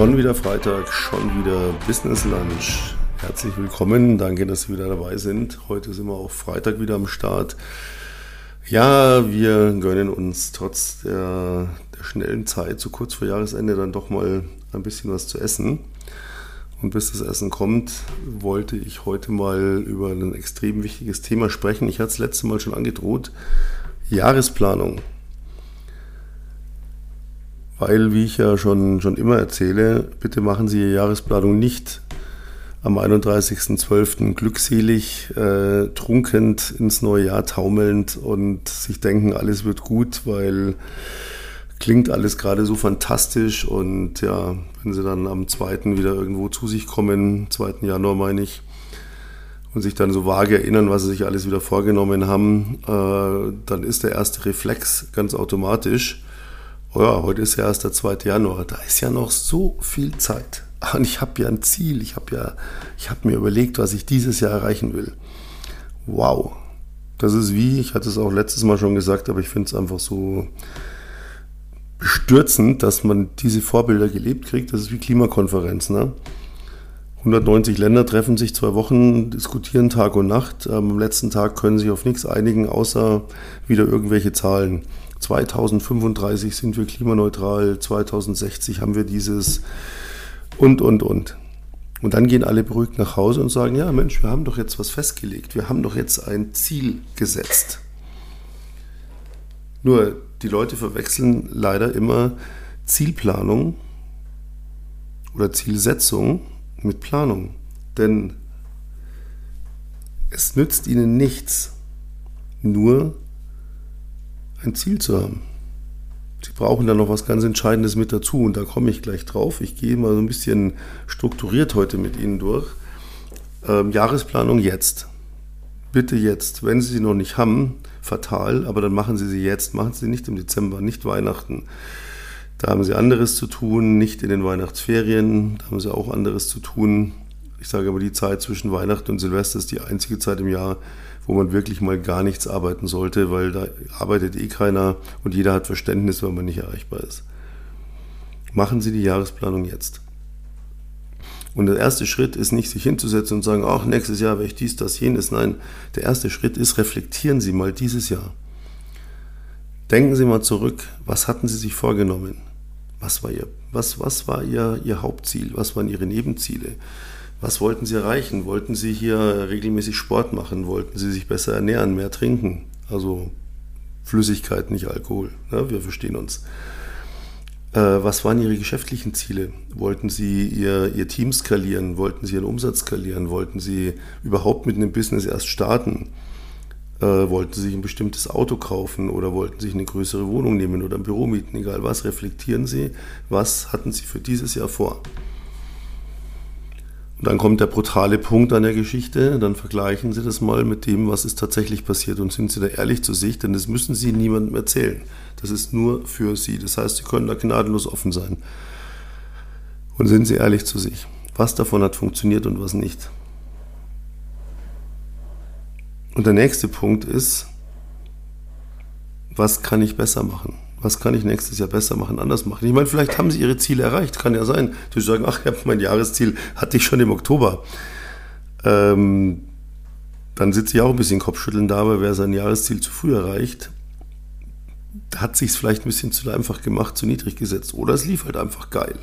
Schon wieder Freitag, schon wieder Business Lunch. Herzlich willkommen, danke, dass Sie wieder dabei sind. Heute sind wir auch Freitag wieder am Start. Ja, wir gönnen uns trotz der, der schnellen Zeit, so kurz vor Jahresende, dann doch mal ein bisschen was zu essen. Und bis das Essen kommt, wollte ich heute mal über ein extrem wichtiges Thema sprechen. Ich hatte es letzte Mal schon angedroht. Jahresplanung. Weil, wie ich ja schon, schon immer erzähle, bitte machen Sie Ihre Jahresplanung nicht am 31.12. glückselig, äh, trunkend ins neue Jahr taumelnd und sich denken, alles wird gut, weil klingt alles gerade so fantastisch und ja, wenn sie dann am 2. wieder irgendwo zu sich kommen, 2. Januar meine ich, und sich dann so vage erinnern, was sie sich alles wieder vorgenommen haben, äh, dann ist der erste Reflex ganz automatisch, oh ja, heute ist ja erst der 2. Januar, da ist ja noch so viel Zeit. Und ich habe ja ein Ziel, ich habe ja, ich habe mir überlegt, was ich dieses Jahr erreichen will. Wow. Das ist wie, ich hatte es auch letztes Mal schon gesagt, aber ich finde es einfach so bestürzend, dass man diese Vorbilder gelebt kriegt. Das ist wie Klimakonferenz. Ne? 190 Länder treffen sich zwei Wochen, diskutieren Tag und Nacht. Am letzten Tag können sich auf nichts einigen, außer wieder irgendwelche Zahlen. 2035 sind wir klimaneutral, 2060 haben wir dieses und, und, und. Und dann gehen alle beruhigt nach Hause und sagen, ja Mensch, wir haben doch jetzt was festgelegt, wir haben doch jetzt ein Ziel gesetzt. Nur die Leute verwechseln leider immer Zielplanung oder Zielsetzung mit Planung. Denn es nützt ihnen nichts, nur ein Ziel zu haben. Sie brauchen da noch was ganz Entscheidendes mit dazu und da komme ich gleich drauf. Ich gehe mal so ein bisschen strukturiert heute mit Ihnen durch. Ähm, Jahresplanung jetzt. Bitte jetzt. Wenn Sie sie noch nicht haben, fatal, aber dann machen Sie sie jetzt. Machen Sie sie nicht im Dezember, nicht Weihnachten. Da haben Sie anderes zu tun, nicht in den Weihnachtsferien. Da haben Sie auch anderes zu tun. Ich sage aber, die Zeit zwischen Weihnachten und Silvester ist die einzige Zeit im Jahr, wo man wirklich mal gar nichts arbeiten sollte, weil da arbeitet eh keiner und jeder hat Verständnis, wenn man nicht erreichbar ist. Machen Sie die Jahresplanung jetzt. Und der erste Schritt ist nicht, sich hinzusetzen und sagen, ach, nächstes Jahr werde ich dies, das, jenes. Nein, der erste Schritt ist, reflektieren Sie mal dieses Jahr. Denken Sie mal zurück, was hatten Sie sich vorgenommen? Was war Ihr, was, was war Ihr, Ihr Hauptziel? Was waren Ihre Nebenziele? Was wollten Sie erreichen? Wollten Sie hier regelmäßig Sport machen? Wollten Sie sich besser ernähren, mehr trinken? Also Flüssigkeit, nicht Alkohol. Ja, wir verstehen uns. Äh, was waren Ihre geschäftlichen Ziele? Wollten Sie Ihr, Ihr Team skalieren? Wollten Sie Ihren Umsatz skalieren? Wollten Sie überhaupt mit einem Business erst starten? Äh, wollten Sie sich ein bestimmtes Auto kaufen oder wollten Sie sich eine größere Wohnung nehmen oder ein Büro mieten? Egal was, reflektieren Sie, was hatten Sie für dieses Jahr vor? Und dann kommt der brutale Punkt an der Geschichte, dann vergleichen Sie das mal mit dem, was ist tatsächlich passiert und sind Sie da ehrlich zu sich, denn das müssen Sie niemandem erzählen. Das ist nur für Sie. Das heißt, Sie können da gnadenlos offen sein. Und sind Sie ehrlich zu sich. Was davon hat funktioniert und was nicht. Und der nächste Punkt ist, was kann ich besser machen? Was kann ich nächstes Jahr besser machen, anders machen. Ich meine, vielleicht haben Sie Ihre Ziele erreicht, kann ja sein. Sie sagen, ach, mein Jahresziel hatte ich schon im Oktober. Ähm, dann sitze ich auch ein bisschen Kopfschütteln da, weil wer sein Jahresziel zu früh erreicht, hat sich es vielleicht ein bisschen zu einfach gemacht, zu niedrig gesetzt. Oder es lief halt einfach geil.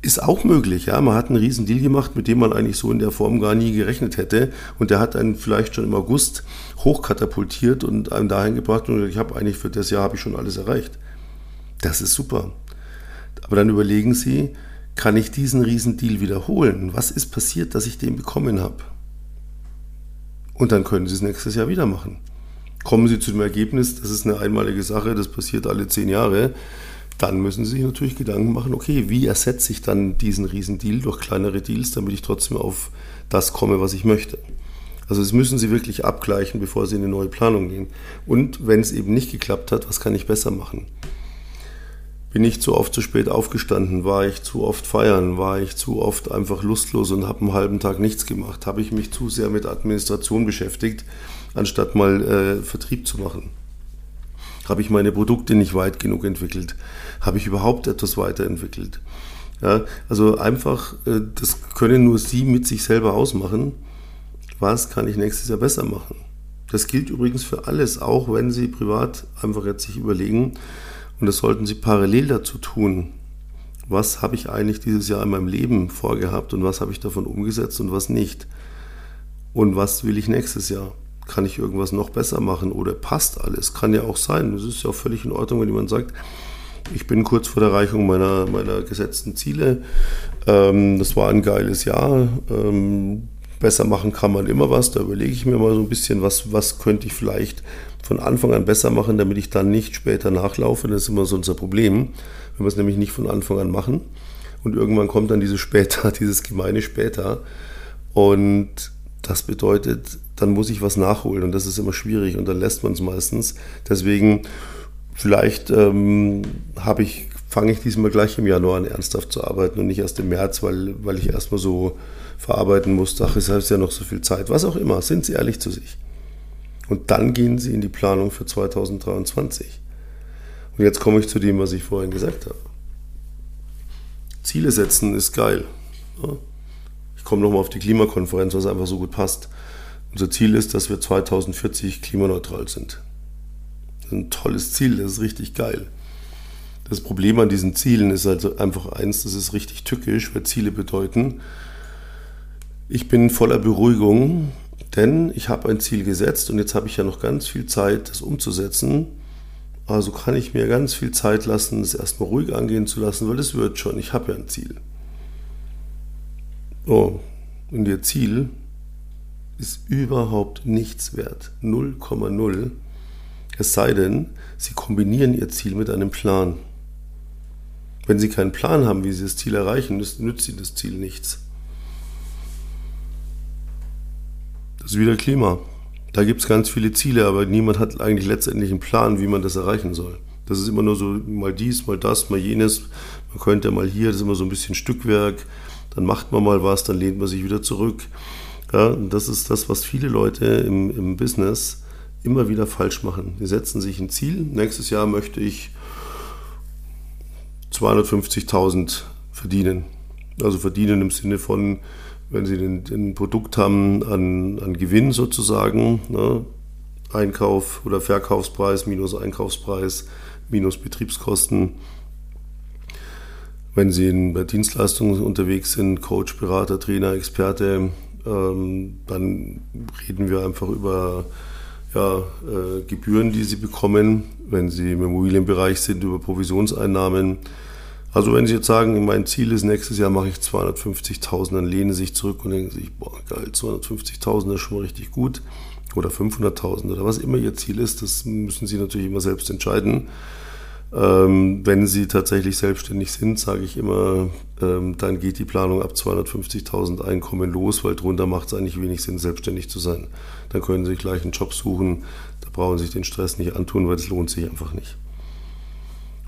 Ist auch möglich, ja. Man hat einen riesen Deal gemacht, mit dem man eigentlich so in der Form gar nie gerechnet hätte. Und der hat einen vielleicht schon im August hochkatapultiert und einem dahin gebracht. Und ich habe eigentlich für das Jahr habe ich schon alles erreicht. Das ist super. Aber dann überlegen Sie, kann ich diesen riesen Deal wiederholen? Was ist passiert, dass ich den bekommen habe? Und dann können Sie es nächstes Jahr wieder machen. Kommen Sie zu dem Ergebnis, das ist eine einmalige Sache, das passiert alle zehn Jahre dann müssen Sie sich natürlich Gedanken machen, okay, wie ersetze ich dann diesen Riesendeal durch kleinere Deals, damit ich trotzdem auf das komme, was ich möchte. Also das müssen Sie wirklich abgleichen, bevor Sie in eine neue Planung gehen. Und wenn es eben nicht geklappt hat, was kann ich besser machen? Bin ich zu oft zu spät aufgestanden? War ich zu oft feiern? War ich zu oft einfach lustlos und habe einen halben Tag nichts gemacht? Habe ich mich zu sehr mit Administration beschäftigt, anstatt mal äh, Vertrieb zu machen? Habe ich meine Produkte nicht weit genug entwickelt? Habe ich überhaupt etwas weiterentwickelt? Ja, also einfach, äh, das können nur Sie mit sich selber ausmachen. Was kann ich nächstes Jahr besser machen? Das gilt übrigens für alles, auch wenn Sie privat einfach jetzt sich überlegen, und das sollten Sie parallel dazu tun. Was habe ich eigentlich dieses Jahr in meinem Leben vorgehabt und was habe ich davon umgesetzt und was nicht? Und was will ich nächstes Jahr? Kann ich irgendwas noch besser machen oder passt alles? Kann ja auch sein. Das ist ja auch völlig in Ordnung, wenn jemand sagt, ich bin kurz vor der Erreichung meiner, meiner gesetzten Ziele. Ähm, das war ein geiles Jahr. Ähm, besser machen kann man immer was. Da überlege ich mir mal so ein bisschen, was, was könnte ich vielleicht von Anfang an besser machen, damit ich dann nicht später nachlaufe. Das ist immer so unser Problem, wenn wir es nämlich nicht von Anfang an machen. Und irgendwann kommt dann dieses später, dieses gemeine später. Und das bedeutet, dann muss ich was nachholen und das ist immer schwierig und dann lässt man es meistens. Deswegen vielleicht ähm, ich, fange ich diesmal gleich im Januar an ernsthaft zu arbeiten und nicht erst im März, weil, weil ich erstmal so verarbeiten muss. Ach, es ist ja noch so viel Zeit. Was auch immer, sind Sie ehrlich zu sich. Und dann gehen Sie in die Planung für 2023. Und jetzt komme ich zu dem, was ich vorhin gesagt habe. Ziele setzen ist geil. Ich komme nochmal auf die Klimakonferenz, was einfach so gut passt. Unser Ziel ist, dass wir 2040 klimaneutral sind. Das ist ein tolles Ziel, das ist richtig geil. Das Problem an diesen Zielen ist also einfach eins, das ist richtig tückisch, weil Ziele bedeuten, ich bin voller Beruhigung, denn ich habe ein Ziel gesetzt und jetzt habe ich ja noch ganz viel Zeit, das umzusetzen. Also kann ich mir ganz viel Zeit lassen, es erstmal ruhig angehen zu lassen, weil es wird schon. Ich habe ja ein Ziel. Oh, und Ihr Ziel ist überhaupt nichts wert. 0,0. Es sei denn, Sie kombinieren Ihr Ziel mit einem Plan. Wenn Sie keinen Plan haben, wie Sie das Ziel erreichen, nützt Ihnen das Ziel nichts. Das ist wieder Klima. Da gibt es ganz viele Ziele, aber niemand hat eigentlich letztendlich einen Plan, wie man das erreichen soll. Das ist immer nur so mal dies, mal das, mal jenes. Man könnte mal hier, das ist immer so ein bisschen Stückwerk. Dann macht man mal was, dann lehnt man sich wieder zurück. Ja, das ist das, was viele Leute im, im Business immer wieder falsch machen. Die setzen sich ein Ziel. Nächstes Jahr möchte ich 250.000 verdienen. Also verdienen im Sinne von, wenn Sie ein Produkt haben an, an Gewinn sozusagen, ne? Einkauf oder Verkaufspreis minus Einkaufspreis minus Betriebskosten. Wenn Sie in, bei Dienstleistungen unterwegs sind, Coach, Berater, Trainer, Experte, ähm, dann reden wir einfach über ja, äh, Gebühren, die Sie bekommen. Wenn Sie im Immobilienbereich sind, über Provisionseinnahmen also wenn Sie jetzt sagen, mein Ziel ist, nächstes Jahr mache ich 250.000, dann lehnen Sie sich zurück und denken sich, boah, geil, 250.000 ist schon mal richtig gut. Oder 500.000 oder was immer Ihr Ziel ist, das müssen Sie natürlich immer selbst entscheiden. Ähm, wenn Sie tatsächlich selbstständig sind, sage ich immer, ähm, dann geht die Planung ab 250.000 Einkommen los, weil drunter macht es eigentlich wenig Sinn, selbstständig zu sein. Dann können Sie gleich einen Job suchen, da brauchen Sie sich den Stress nicht antun, weil das lohnt sich einfach nicht.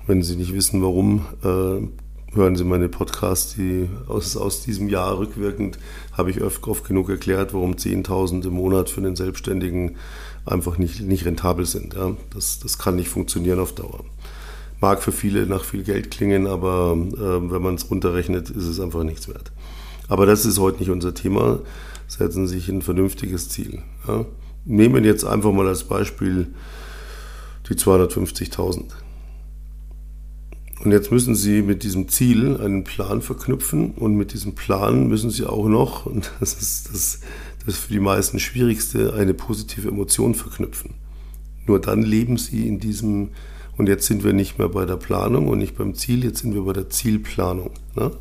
Wenn Sie nicht wissen, warum, äh, hören Sie meine Podcasts, die aus, aus diesem Jahr rückwirkend habe ich oft, oft genug erklärt, warum 10.000 im Monat für einen Selbstständigen einfach nicht, nicht rentabel sind. Ja? Das, das kann nicht funktionieren auf Dauer. Mag für viele nach viel Geld klingen, aber äh, wenn man es runterrechnet, ist es einfach nichts wert. Aber das ist heute nicht unser Thema. Setzen Sie sich ein vernünftiges Ziel. Ja? Nehmen jetzt einfach mal als Beispiel die 250.000. Und jetzt müssen Sie mit diesem Ziel einen Plan verknüpfen und mit diesem Plan müssen Sie auch noch, und das ist das, das für die meisten Schwierigste, eine positive Emotion verknüpfen. Nur dann leben Sie in diesem, und jetzt sind wir nicht mehr bei der Planung und nicht beim Ziel, jetzt sind wir bei der Zielplanung. Ne?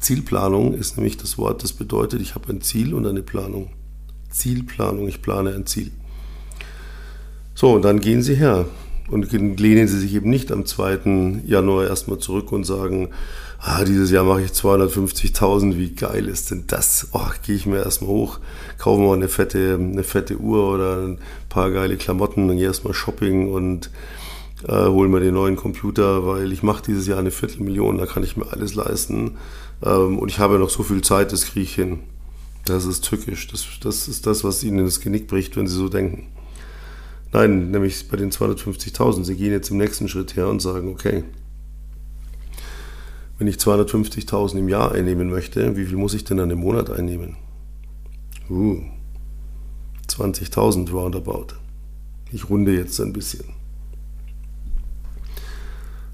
Zielplanung ist nämlich das Wort, das bedeutet, ich habe ein Ziel und eine Planung. Zielplanung, ich plane ein Ziel. So, und dann gehen Sie her und lehnen Sie sich eben nicht am 2. Januar erstmal zurück und sagen, ah, dieses Jahr mache ich 250.000, wie geil ist denn das? Oh, gehe ich mir erstmal hoch, kaufe mal eine fette, eine fette Uhr oder ein paar geile Klamotten, dann gehe erstmal Shopping und äh, hole mir den neuen Computer, weil ich mache dieses Jahr eine Viertelmillion, da kann ich mir alles leisten. Ähm, und ich habe noch so viel Zeit, das kriege ich hin. Das ist tückisch. Das, das ist das, was Ihnen das Genick bricht, wenn Sie so denken. Nein, nämlich bei den 250.000. Sie gehen jetzt im nächsten Schritt her und sagen, okay, Wenn ich 250.000 im Jahr einnehmen möchte, wie viel muss ich denn dann im Monat einnehmen? Uh, 20.000 roundabout. Ich runde jetzt ein bisschen.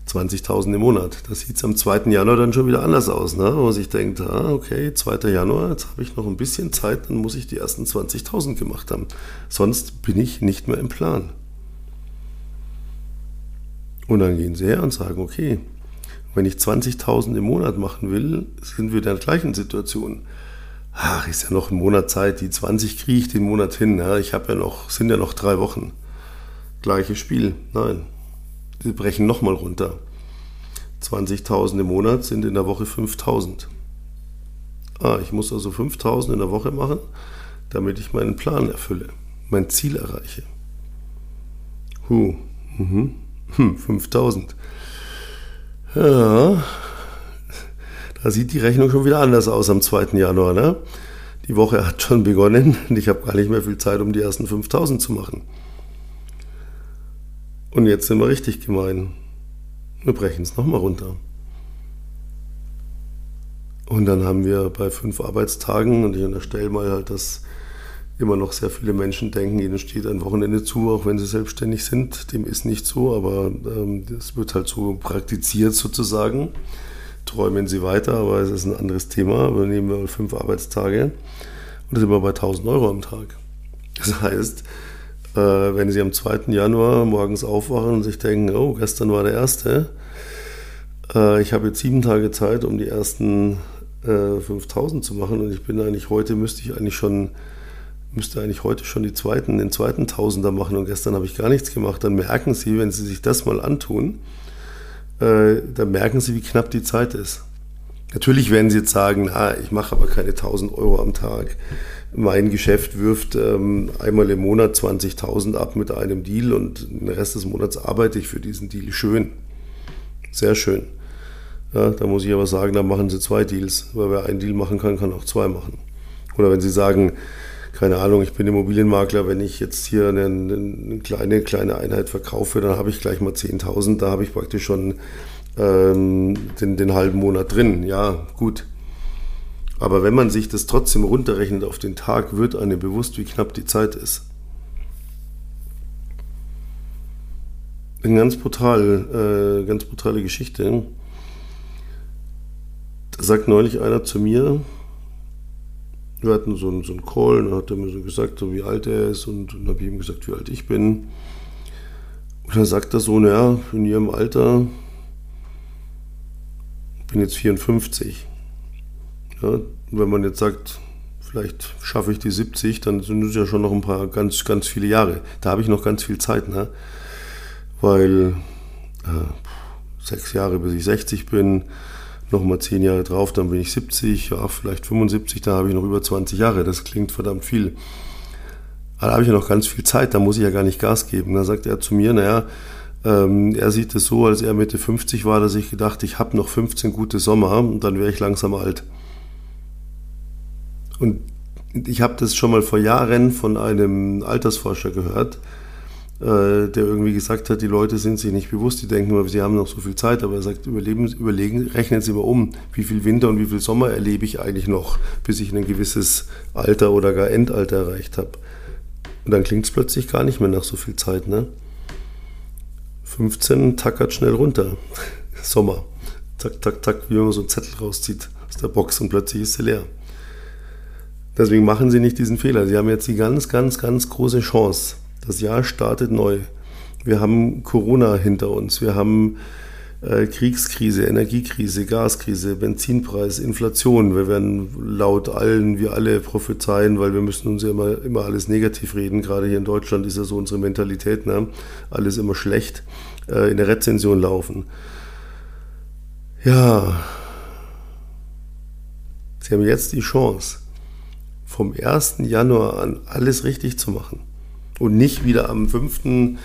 20.000 im Monat. Das sieht es am 2. Januar dann schon wieder anders aus, ne? wo man sich denkt, ah, okay, 2. Januar, jetzt habe ich noch ein bisschen Zeit, dann muss ich die ersten 20.000 gemacht haben. Sonst bin ich nicht mehr im Plan. Und dann gehen sie her und sagen, okay, wenn ich 20.000 im Monat machen will, sind wir in der gleichen Situation. Ach, ist ja noch ein Monat Zeit, die 20 kriege ich den Monat hin. Ja, ich habe ja noch, sind ja noch drei Wochen. Gleiches Spiel. Nein, Sie brechen nochmal runter. 20.000 im Monat sind in der Woche 5.000. Ah, ich muss also 5.000 in der Woche machen, damit ich meinen Plan erfülle, mein Ziel erreiche. Huh, mhm. hm, 5.000. Ja, da sieht die Rechnung schon wieder anders aus am 2. Januar. Ne? Die Woche hat schon begonnen und ich habe gar nicht mehr viel Zeit, um die ersten 5.000 zu machen. Und jetzt sind wir richtig gemein. Wir brechen es nochmal runter. Und dann haben wir bei fünf Arbeitstagen, und ich unterstelle mal halt, dass immer noch sehr viele Menschen denken, ihnen steht ein Wochenende zu, auch wenn sie selbstständig sind. Dem ist nicht so, aber ähm, das wird halt so praktiziert sozusagen. Träumen sie weiter, aber es ist ein anderes Thema. Aber nehmen wir fünf Arbeitstage und sind wir bei 1000 Euro am Tag. Das heißt, äh, wenn Sie am 2. Januar morgens aufwachen und sich denken, oh, gestern war der erste, äh, ich habe jetzt sieben Tage Zeit, um die ersten äh, 5000 zu machen und ich bin eigentlich heute, müsste ich eigentlich schon, müsste eigentlich heute schon die zweiten, den zweiten Tausender machen und gestern habe ich gar nichts gemacht, dann merken Sie, wenn Sie sich das mal antun, äh, dann merken Sie, wie knapp die Zeit ist. Natürlich werden Sie jetzt sagen, na, ich mache aber keine 1000 Euro am Tag mein Geschäft wirft ähm, einmal im Monat 20.000 ab mit einem Deal und den Rest des Monats arbeite ich für diesen Deal. Schön. Sehr schön. Ja, da muss ich aber sagen, da machen Sie zwei Deals. Weil wer einen Deal machen kann, kann auch zwei machen. Oder wenn Sie sagen, keine Ahnung, ich bin Immobilienmakler, wenn ich jetzt hier eine, eine kleine, kleine Einheit verkaufe, dann habe ich gleich mal 10.000, da habe ich praktisch schon ähm, den, den halben Monat drin. Ja, gut. Aber wenn man sich das trotzdem runterrechnet auf den Tag, wird einem bewusst, wie knapp die Zeit ist. Eine ganz brutal, äh, ganz brutale Geschichte. Da sagt neulich einer zu mir, wir hatten so einen, so einen Call, und dann hat er mir so gesagt, so wie alt er ist, und dann habe ich ihm gesagt, wie alt ich bin. Und dann sagt er so, naja, in ihrem Alter, bin jetzt 54. Ja, wenn man jetzt sagt, vielleicht schaffe ich die 70, dann sind es ja schon noch ein paar ganz, ganz viele Jahre. Da habe ich noch ganz viel Zeit, ne? weil äh, sechs Jahre bis ich 60 bin, nochmal zehn Jahre drauf, dann bin ich 70, ja, vielleicht 75, da habe ich noch über 20 Jahre. Das klingt verdammt viel. Aber da habe ich ja noch ganz viel Zeit, da muss ich ja gar nicht Gas geben. Da sagt er zu mir, naja, ähm, er sieht es so, als er Mitte 50 war, dass ich gedacht, ich habe noch 15 gute Sommer und dann wäre ich langsam alt. Und ich habe das schon mal vor Jahren von einem Altersforscher gehört, äh, der irgendwie gesagt hat, die Leute sind sich nicht bewusst, die denken immer, sie haben noch so viel Zeit, aber er sagt, überleben, überlegen, rechnen Sie mal um, wie viel Winter und wie viel Sommer erlebe ich eigentlich noch, bis ich ein gewisses Alter oder gar Endalter erreicht habe. Und dann klingt es plötzlich gar nicht mehr nach so viel Zeit. Ne? 15 tackert schnell runter. Sommer. Zack, zack, zack, wie wenn man so einen Zettel rauszieht aus der Box und plötzlich ist sie leer. Deswegen machen Sie nicht diesen Fehler. Sie haben jetzt die ganz, ganz, ganz große Chance. Das Jahr startet neu. Wir haben Corona hinter uns. Wir haben äh, Kriegskrise, Energiekrise, Gaskrise, Benzinpreis, Inflation. Wir werden laut allen, wir alle prophezeien, weil wir müssen uns ja immer, immer alles negativ reden. Gerade hier in Deutschland ist ja so unsere Mentalität. Ne? Alles immer schlecht. Äh, in der Rezension laufen. Ja. Sie haben jetzt die Chance vom 1. Januar an alles richtig zu machen und nicht wieder am 5.,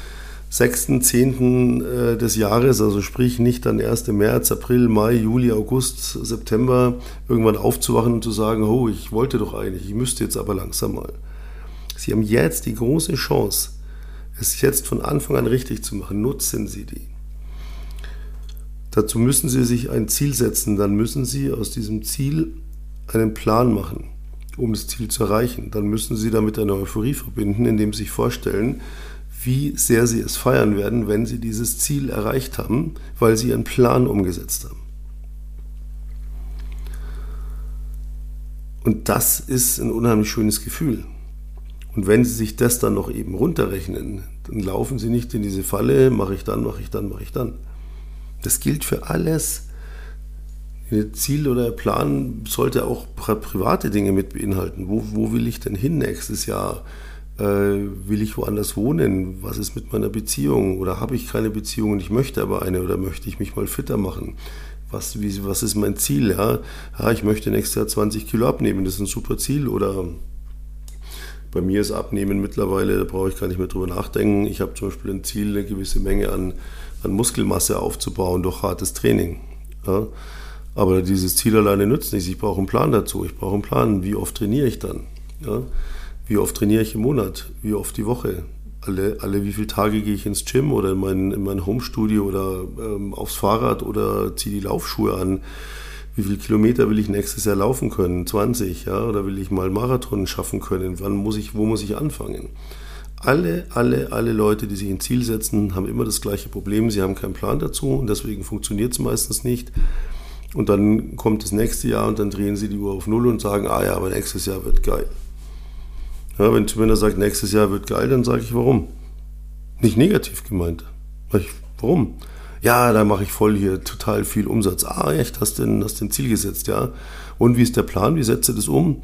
6., 10. des Jahres, also sprich nicht dann 1. März, April, Mai, Juli, August, September irgendwann aufzuwachen und zu sagen, oh, ich wollte doch eigentlich, ich müsste jetzt aber langsam mal. Sie haben jetzt die große Chance, es jetzt von Anfang an richtig zu machen. Nutzen Sie die. Dazu müssen Sie sich ein Ziel setzen, dann müssen Sie aus diesem Ziel einen Plan machen, um das Ziel zu erreichen. Dann müssen Sie damit eine Euphorie verbinden, indem Sie sich vorstellen, wie sehr Sie es feiern werden, wenn Sie dieses Ziel erreicht haben, weil Sie Ihren Plan umgesetzt haben. Und das ist ein unheimlich schönes Gefühl. Und wenn Sie sich das dann noch eben runterrechnen, dann laufen Sie nicht in diese Falle, mache ich dann, mache ich dann, mache ich dann. Das gilt für alles. Ihr Ziel oder Plan sollte auch private Dinge mit beinhalten. Wo, wo will ich denn hin nächstes Jahr? Äh, will ich woanders wohnen? Was ist mit meiner Beziehung? Oder habe ich keine Beziehung und ich möchte aber eine oder möchte ich mich mal fitter machen? Was, wie, was ist mein Ziel? Ja? ja, ich möchte nächstes Jahr 20 Kilo abnehmen, das ist ein super Ziel. Oder bei mir ist Abnehmen mittlerweile, da brauche ich gar nicht mehr drüber nachdenken. Ich habe zum Beispiel ein Ziel, eine gewisse Menge an, an Muskelmasse aufzubauen durch hartes Training. Ja? Aber dieses Ziel alleine nützt nichts. Ich brauche einen Plan dazu. Ich brauche einen Plan. Wie oft trainiere ich dann? Ja? Wie oft trainiere ich im Monat? Wie oft die Woche? Alle, alle wie viele Tage gehe ich ins Gym oder in mein, in mein Homestudio oder ähm, aufs Fahrrad oder ziehe die Laufschuhe an? wie viele Kilometer will ich nächstes Jahr laufen können? 20, ja? Oder will ich mal Marathon schaffen können? Wann muss ich, wo muss ich anfangen? Alle, alle, alle Leute, die sich ein Ziel setzen, haben immer das gleiche Problem. Sie haben keinen Plan dazu und deswegen funktioniert es meistens nicht. Und dann kommt das nächste Jahr und dann drehen sie die Uhr auf Null und sagen, ah ja, aber nächstes Jahr wird geil. Ja, wenn Zumindest sagt, nächstes Jahr wird geil, dann sage ich, warum? Nicht negativ gemeint. Ich, warum? ja, da mache ich voll hier total viel Umsatz. Ah, echt, hast du denn, hast ein Ziel gesetzt, ja? Und wie ist der Plan? Wie setzt du das um?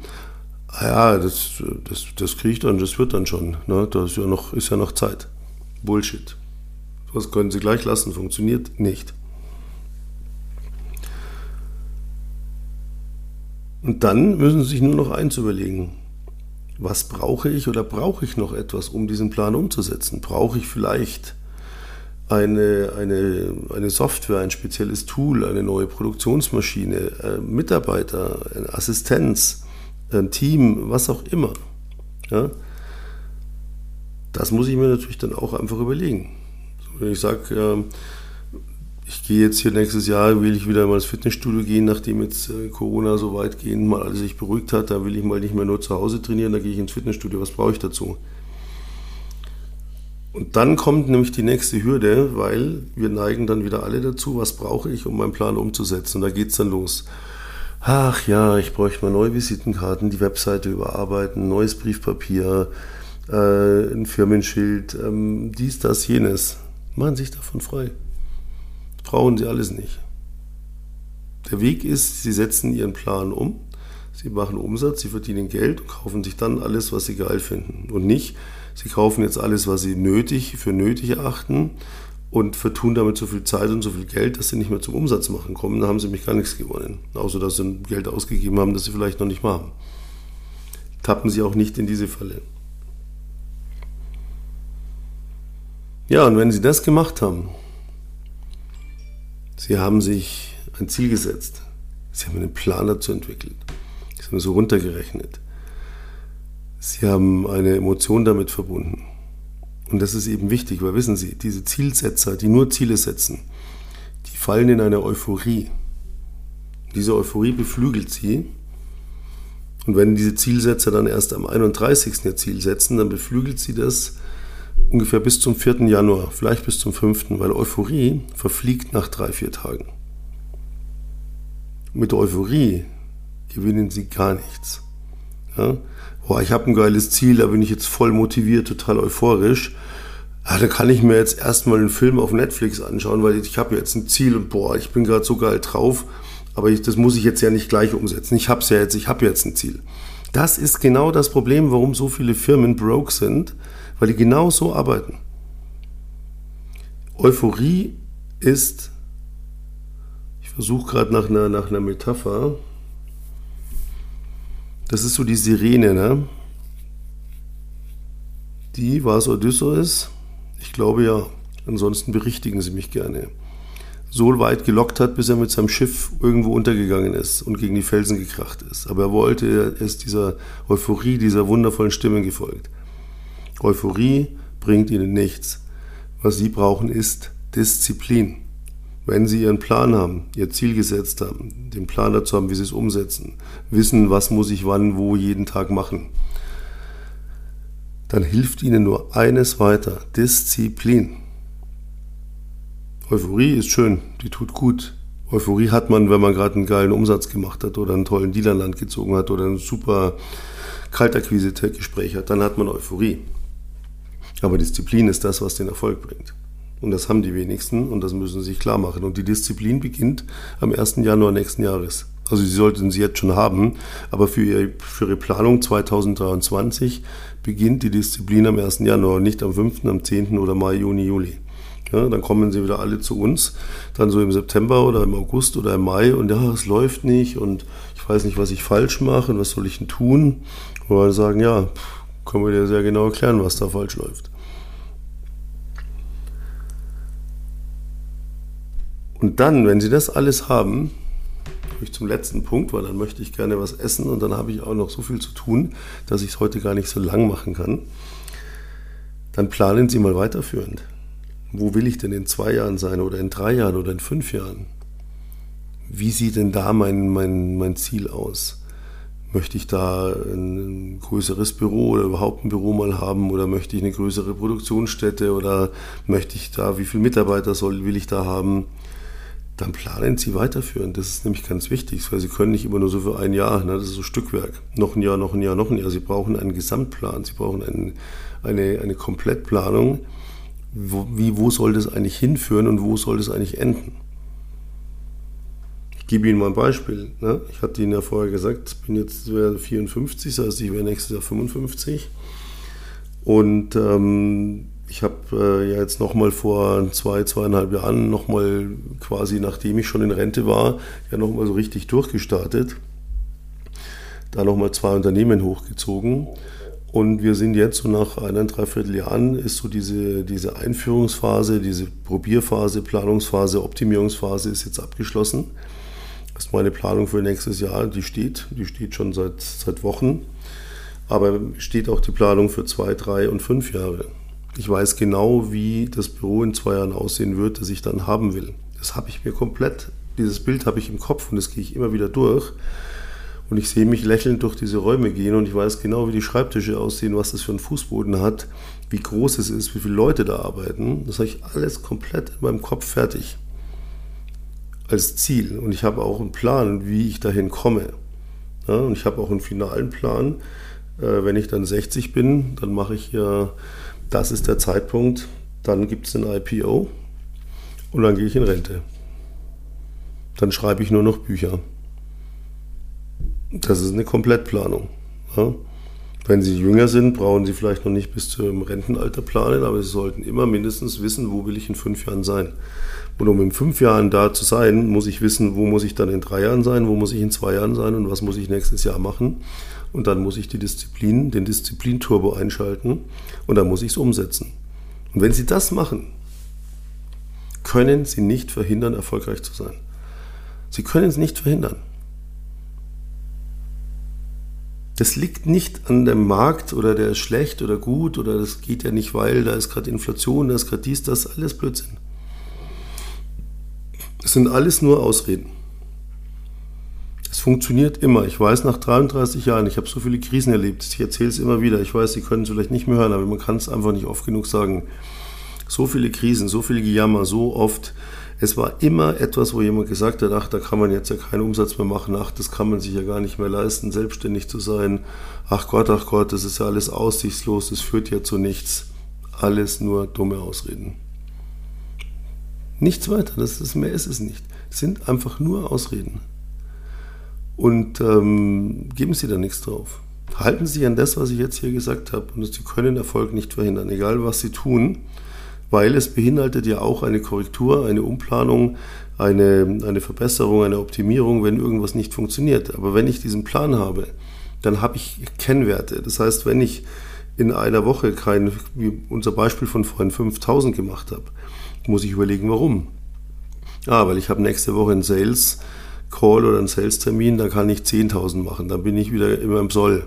Ah ja, das, das, das kriege ich dann, das wird dann schon. Ne? Da ist ja, noch, ist ja noch Zeit. Bullshit. Das können Sie gleich lassen, funktioniert nicht. Und dann müssen Sie sich nur noch eins überlegen. Was brauche ich oder brauche ich noch etwas, um diesen Plan umzusetzen? Brauche ich vielleicht eine, eine, eine Software, ein spezielles Tool, eine neue Produktionsmaschine, äh, Mitarbeiter, Assistenz, ein Team, was auch immer. Ja? Das muss ich mir natürlich dann auch einfach überlegen. Wenn ich sage, äh, ich gehe jetzt hier nächstes Jahr, will ich wieder mal ins Fitnessstudio gehen, nachdem jetzt äh, Corona so weitgehend mal alles sich beruhigt hat, da will ich mal nicht mehr nur zu Hause trainieren, da gehe ich ins Fitnessstudio. Was brauche ich dazu? Und dann kommt nämlich die nächste Hürde, weil wir neigen dann wieder alle dazu, was brauche ich, um meinen Plan umzusetzen. Und da geht es dann los. Ach ja, ich bräuchte mal neue Visitenkarten, die Webseite überarbeiten, neues Briefpapier, äh, ein Firmenschild, ähm, dies, das, jenes. Machen Sie sich davon frei. Brauchen Sie alles nicht. Der Weg ist, Sie setzen Ihren Plan um, Sie machen Umsatz, Sie verdienen Geld und kaufen sich dann alles, was Sie geil finden. Und nicht, Sie kaufen jetzt alles, was sie nötig, für nötig erachten und vertun damit so viel Zeit und so viel Geld, dass sie nicht mehr zum Umsatz machen kommen. Da haben sie mich gar nichts gewonnen. Außer dass sie Geld ausgegeben haben, das sie vielleicht noch nicht machen. Tappen sie auch nicht in diese Falle. Ja, und wenn sie das gemacht haben, sie haben sich ein Ziel gesetzt, sie haben einen Plan dazu entwickelt, sie haben so runtergerechnet, Sie haben eine Emotion damit verbunden. Und das ist eben wichtig, weil wissen Sie, diese Zielsetzer, die nur Ziele setzen, die fallen in eine Euphorie. Diese Euphorie beflügelt sie. Und wenn diese Zielsetzer dann erst am 31. ihr Ziel setzen, dann beflügelt sie das ungefähr bis zum 4. Januar, vielleicht bis zum 5., weil Euphorie verfliegt nach drei, vier Tagen. Mit Euphorie gewinnen sie gar nichts. Ja? boah, ich habe ein geiles Ziel, da bin ich jetzt voll motiviert, total euphorisch. Ja, da kann ich mir jetzt erstmal einen Film auf Netflix anschauen, weil ich habe jetzt ein Ziel und boah, ich bin gerade so geil drauf, aber ich, das muss ich jetzt ja nicht gleich umsetzen. Ich habe es ja jetzt, ich habe jetzt ein Ziel. Das ist genau das Problem, warum so viele Firmen broke sind, weil die genau so arbeiten. Euphorie ist, ich versuche gerade nach einer, nach einer Metapher, das ist so die Sirene, ne? Die war es Odysseus? Ich glaube ja. Ansonsten berichtigen Sie mich gerne. So weit gelockt hat, bis er mit seinem Schiff irgendwo untergegangen ist und gegen die Felsen gekracht ist. Aber er wollte, er ist dieser Euphorie, dieser wundervollen Stimmen gefolgt. Euphorie bringt ihnen nichts. Was sie brauchen, ist Disziplin. wenn Sie Ihren Plan haben, Ihr Ziel gesetzt haben, den Plan dazu haben, wie Sie es umsetzen, wissen, was muss ich wann, wo jeden Tag machen, dann hilft Ihnen nur eines weiter, Disziplin. Euphorie ist schön, die tut gut. Euphorie hat man, wenn man gerade einen geilen Umsatz gemacht hat oder einen tollen Dealerland gezogen hat oder ein super Kaltakquise-Gespräch hat, dann hat man Euphorie. Aber Disziplin ist das, was den Erfolg bringt. Und das haben die wenigsten und das müssen sie sich klar machen. Und die Disziplin beginnt am 1. Januar nächsten Jahres. Also sie sollten sie jetzt schon haben, aber für ihre, für ihre Planung 2023 beginnt die Disziplin am 1. Januar, nicht am 5., am 10. oder Mai, Juni, Juli. Ja, dann kommen sie wieder alle zu uns, dann so im September oder im August oder im Mai und ja, es läuft nicht und ich weiß nicht, was ich falsch mache und was soll ich denn tun? Und sagen, ja, können wir dir sehr genau erklären, was da falsch läuft. Und dann, wenn Sie das alles haben, komme ich zum letzten Punkt, weil dann möchte ich gerne was essen und dann habe ich auch noch so viel zu tun, dass ich es heute gar nicht so lang machen kann. Dann planen Sie mal weiterführend. Wo will ich denn in zwei Jahren sein oder in drei Jahren oder in fünf Jahren? Wie sieht denn da mein, mein, mein Ziel aus? Möchte ich da ein größeres Büro oder überhaupt ein Büro mal haben oder möchte ich eine größere Produktionsstätte oder möchte ich da, wie viele Mitarbeiter soll, will ich da haben? Dann planen Sie weiterführen. Das ist nämlich ganz wichtig, weil Sie können nicht immer nur so für ein Jahr, ne? das ist so Stückwerk, noch ein Jahr, noch ein Jahr, noch ein Jahr. Sie brauchen einen Gesamtplan, Sie brauchen einen, eine, eine Komplettplanung wo, wie, wo soll das eigentlich hinführen und wo soll das eigentlich enden? Gebe Ihnen mal ein Beispiel. Ne? Ich hatte Ihnen ja vorher gesagt, ich bin jetzt 54, das heißt, ich wäre nächstes Jahr 55. Und ähm, ich habe äh, ja jetzt nochmal vor zwei, zweieinhalb Jahren nochmal quasi, nachdem ich schon in Rente war, ja nochmal so richtig durchgestartet. Da nochmal zwei Unternehmen hochgezogen. Und wir sind jetzt so nach einem Dreivierteljahren ist so diese, diese Einführungsphase, diese Probierphase, Planungsphase, Optimierungsphase ist jetzt abgeschlossen. Ist meine Planung für nächstes Jahr, die steht, die steht schon seit, seit Wochen. Aber steht auch die Planung für zwei, drei und fünf Jahre. Ich weiß genau, wie das Büro in zwei Jahren aussehen wird, das ich dann haben will. Das habe ich mir komplett, dieses Bild habe ich im Kopf und das gehe ich immer wieder durch. Und ich sehe mich lächelnd durch diese Räume gehen und ich weiß genau, wie die Schreibtische aussehen, was das für einen Fußboden hat, wie groß es ist, wie viele Leute da arbeiten. Das habe ich alles komplett in meinem Kopf fertig. Als Ziel. Und ich habe auch einen Plan, wie ich dahin komme. Ja, und ich habe auch einen finalen Plan. Äh, wenn ich dann 60 bin, dann mache ich ja, das ist der Zeitpunkt, dann gibt es ein IPO und dann gehe ich in Rente. Dann schreibe ich nur noch Bücher. Das ist eine Komplettplanung. Ja? Wenn Sie jünger sind, brauchen Sie vielleicht noch nicht bis zum Rentenalter planen, aber Sie sollten immer mindestens wissen, wo will ich in fünf Jahren sein. Und um in fünf Jahren da zu sein, muss ich wissen, wo muss ich dann in drei Jahren sein, wo muss ich in zwei Jahren sein und was muss ich nächstes Jahr machen. Und dann muss ich die Disziplin, den Disziplinturbo einschalten und dann muss ich es umsetzen. Und wenn Sie das machen, können Sie nicht verhindern, erfolgreich zu sein. Sie können es nicht verhindern. Das liegt nicht an dem Markt oder der ist schlecht oder gut oder das geht ja nicht, weil da ist gerade Inflation, da ist gerade dies, das, alles Blödsinn. Es sind alles nur Ausreden. Es funktioniert immer. Ich weiß, nach 33 Jahren, ich habe so viele Krisen erlebt, ich erzähle es immer wieder. Ich weiß, Sie können es vielleicht nicht mehr hören, aber man kann es einfach nicht oft genug sagen. So viele Krisen, so viele Gejammer, so oft es war immer etwas, wo jemand gesagt hat, ach, da kann man jetzt ja keinen Umsatz mehr machen, ach, das kann man sich ja gar nicht mehr leisten, selbstständig zu sein. Ach Gott, ach Gott, das ist ja alles aussichtslos, das führt ja zu nichts. Alles nur dumme Ausreden. Nichts weiter, das ist, mehr ist es nicht. Es sind einfach nur Ausreden. Und ähm, geben Sie da nichts drauf. Halten Sie an das, was ich jetzt hier gesagt habe. Und Sie können Erfolg nicht verhindern, egal was Sie tun weil es beinhaltet ja auch eine Korrektur, eine Umplanung, eine, eine Verbesserung, eine Optimierung, wenn irgendwas nicht funktioniert. Aber wenn ich diesen Plan habe, dann habe ich Kennwerte. Das heißt, wenn ich in einer Woche kein, wie unser Beispiel von vorhin 5000 gemacht habe, muss ich überlegen, warum. Ah, weil ich habe nächste Woche einen Sales Call oder einen Sales Termin, da kann ich 10.000 machen, dann bin ich wieder immer im Soll.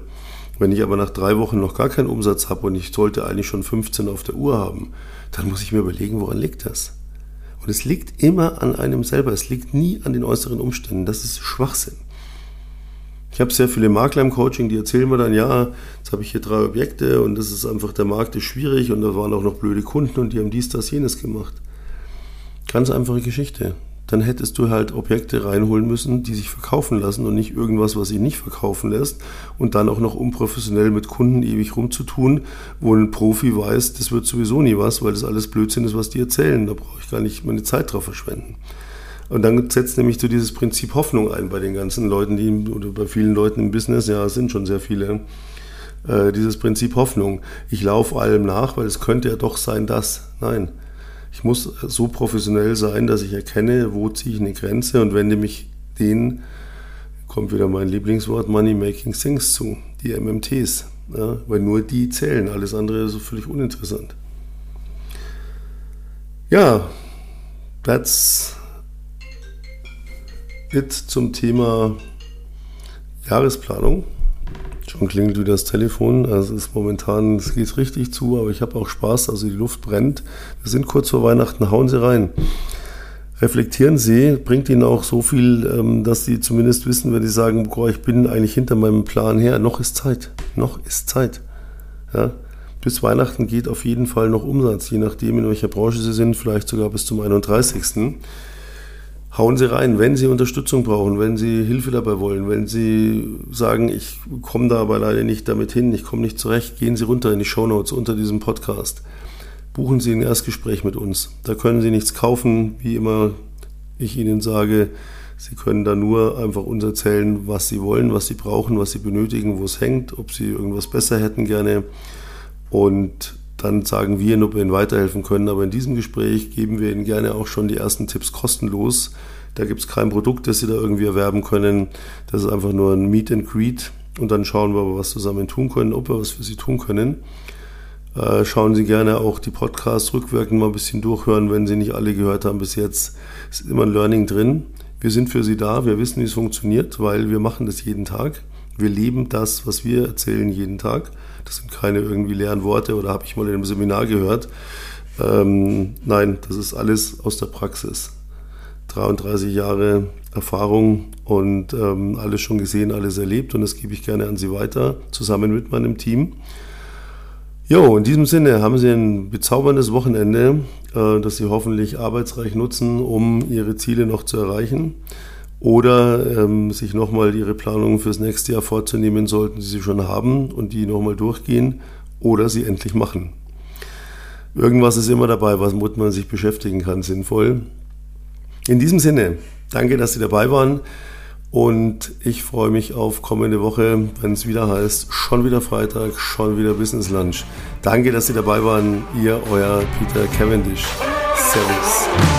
Wenn ich aber nach drei Wochen noch gar keinen Umsatz habe und ich sollte eigentlich schon 15 auf der Uhr haben, dann muss ich mir überlegen, woran liegt das? Und es liegt immer an einem selber, es liegt nie an den äußeren Umständen. Das ist Schwachsinn. Ich habe sehr viele Makler im Coaching, die erzählen mir dann, ja, jetzt habe ich hier drei Objekte und das ist einfach, der Markt ist schwierig und da waren auch noch blöde Kunden und die haben dies, das, jenes gemacht. Ganz einfache Geschichte. Dann hättest du halt Objekte reinholen müssen, die sich verkaufen lassen und nicht irgendwas, was sich nicht verkaufen lässt und dann auch noch unprofessionell mit Kunden ewig rumzutun, wo ein Profi weiß, das wird sowieso nie was, weil das alles Blödsinn ist, was die erzählen. Da brauche ich gar nicht meine Zeit drauf verschwenden. Und dann setzt nämlich so dieses Prinzip Hoffnung ein bei den ganzen Leuten, die, oder bei vielen Leuten im Business, ja, es sind schon sehr viele, äh, dieses Prinzip Hoffnung. Ich laufe allem nach, weil es könnte ja doch sein, dass. Nein. Ich muss so professionell sein, dass ich erkenne, wo ziehe ich eine Grenze und wende mich den, kommt wieder mein Lieblingswort, Money Making Things zu, die MMTs. Ja, weil nur die zählen, alles andere ist völlig uninteressant. Ja, that's Jetzt zum Thema Jahresplanung. Schon klingelt wieder das Telefon. Also es ist momentan, es geht richtig zu, aber ich habe auch Spaß. Also die Luft brennt. Wir sind kurz vor Weihnachten, hauen Sie rein. Reflektieren Sie, bringt Ihnen auch so viel, ähm, dass Sie zumindest wissen, wenn Sie sagen, boah, ich bin eigentlich hinter meinem Plan her. Noch ist Zeit. Noch ist Zeit. Ja? Bis Weihnachten geht auf jeden Fall noch Umsatz, je nachdem, in welcher Branche Sie sind, vielleicht sogar bis zum 31 hauen Sie rein, wenn Sie Unterstützung brauchen, wenn Sie Hilfe dabei wollen, wenn Sie sagen, ich komme da aber leider nicht damit hin, ich komme nicht zurecht, gehen Sie runter in die Show Notes unter diesem Podcast. Buchen Sie ein Erstgespräch mit uns. Da können Sie nichts kaufen, wie immer ich Ihnen sage. Sie können da nur einfach uns erzählen, was Sie wollen, was Sie brauchen, was Sie benötigen, wo es hängt, ob Sie irgendwas besser hätten gerne. Und dann sagen wir Ihnen, ob wir Ihnen weiterhelfen können. Aber in diesem Gespräch geben wir Ihnen gerne auch schon die ersten Tipps kostenlos. Da gibt es kein Produkt, das Sie da irgendwie erwerben können. Das ist einfach nur ein Meet and Greet. Und dann schauen wir, ob wir was zusammen tun können, ob wir was für Sie tun können. Äh, schauen Sie gerne auch die Podcasts rückwirkend mal ein bisschen durchhören, wenn Sie nicht alle gehört haben bis jetzt. Es ist immer ein Learning drin. Wir sind für Sie da, wir wissen, wie es funktioniert, weil wir machen das jeden Tag. Wir leben das, was wir erzählen, jeden Tag. Das sind keine irgendwie leeren Worte oder habe ich mal in einem Seminar gehört. Ähm, nein, das ist alles aus der Praxis. 33 Jahre Erfahrung und ähm, alles schon gesehen, alles erlebt und das gebe ich gerne an Sie weiter, zusammen mit meinem Team. Jo, in diesem Sinne haben Sie ein bezauberndes Wochenende, äh, das Sie hoffentlich arbeitsreich nutzen, um Ihre Ziele noch zu erreichen oder ähm, sich nochmal ihre Planungen fürs nächste Jahr vorzunehmen, sollten sie sie schon haben und die nochmal durchgehen oder sie endlich machen. Irgendwas ist immer dabei, was man sich beschäftigen kann, sinnvoll. In diesem Sinne, danke, dass Sie dabei waren und ich freue mich auf kommende Woche, wenn es wieder heißt, schon wieder Freitag, schon wieder Business Lunch. Danke, dass Sie dabei waren. Ihr, euer Peter Cavendish. Servus.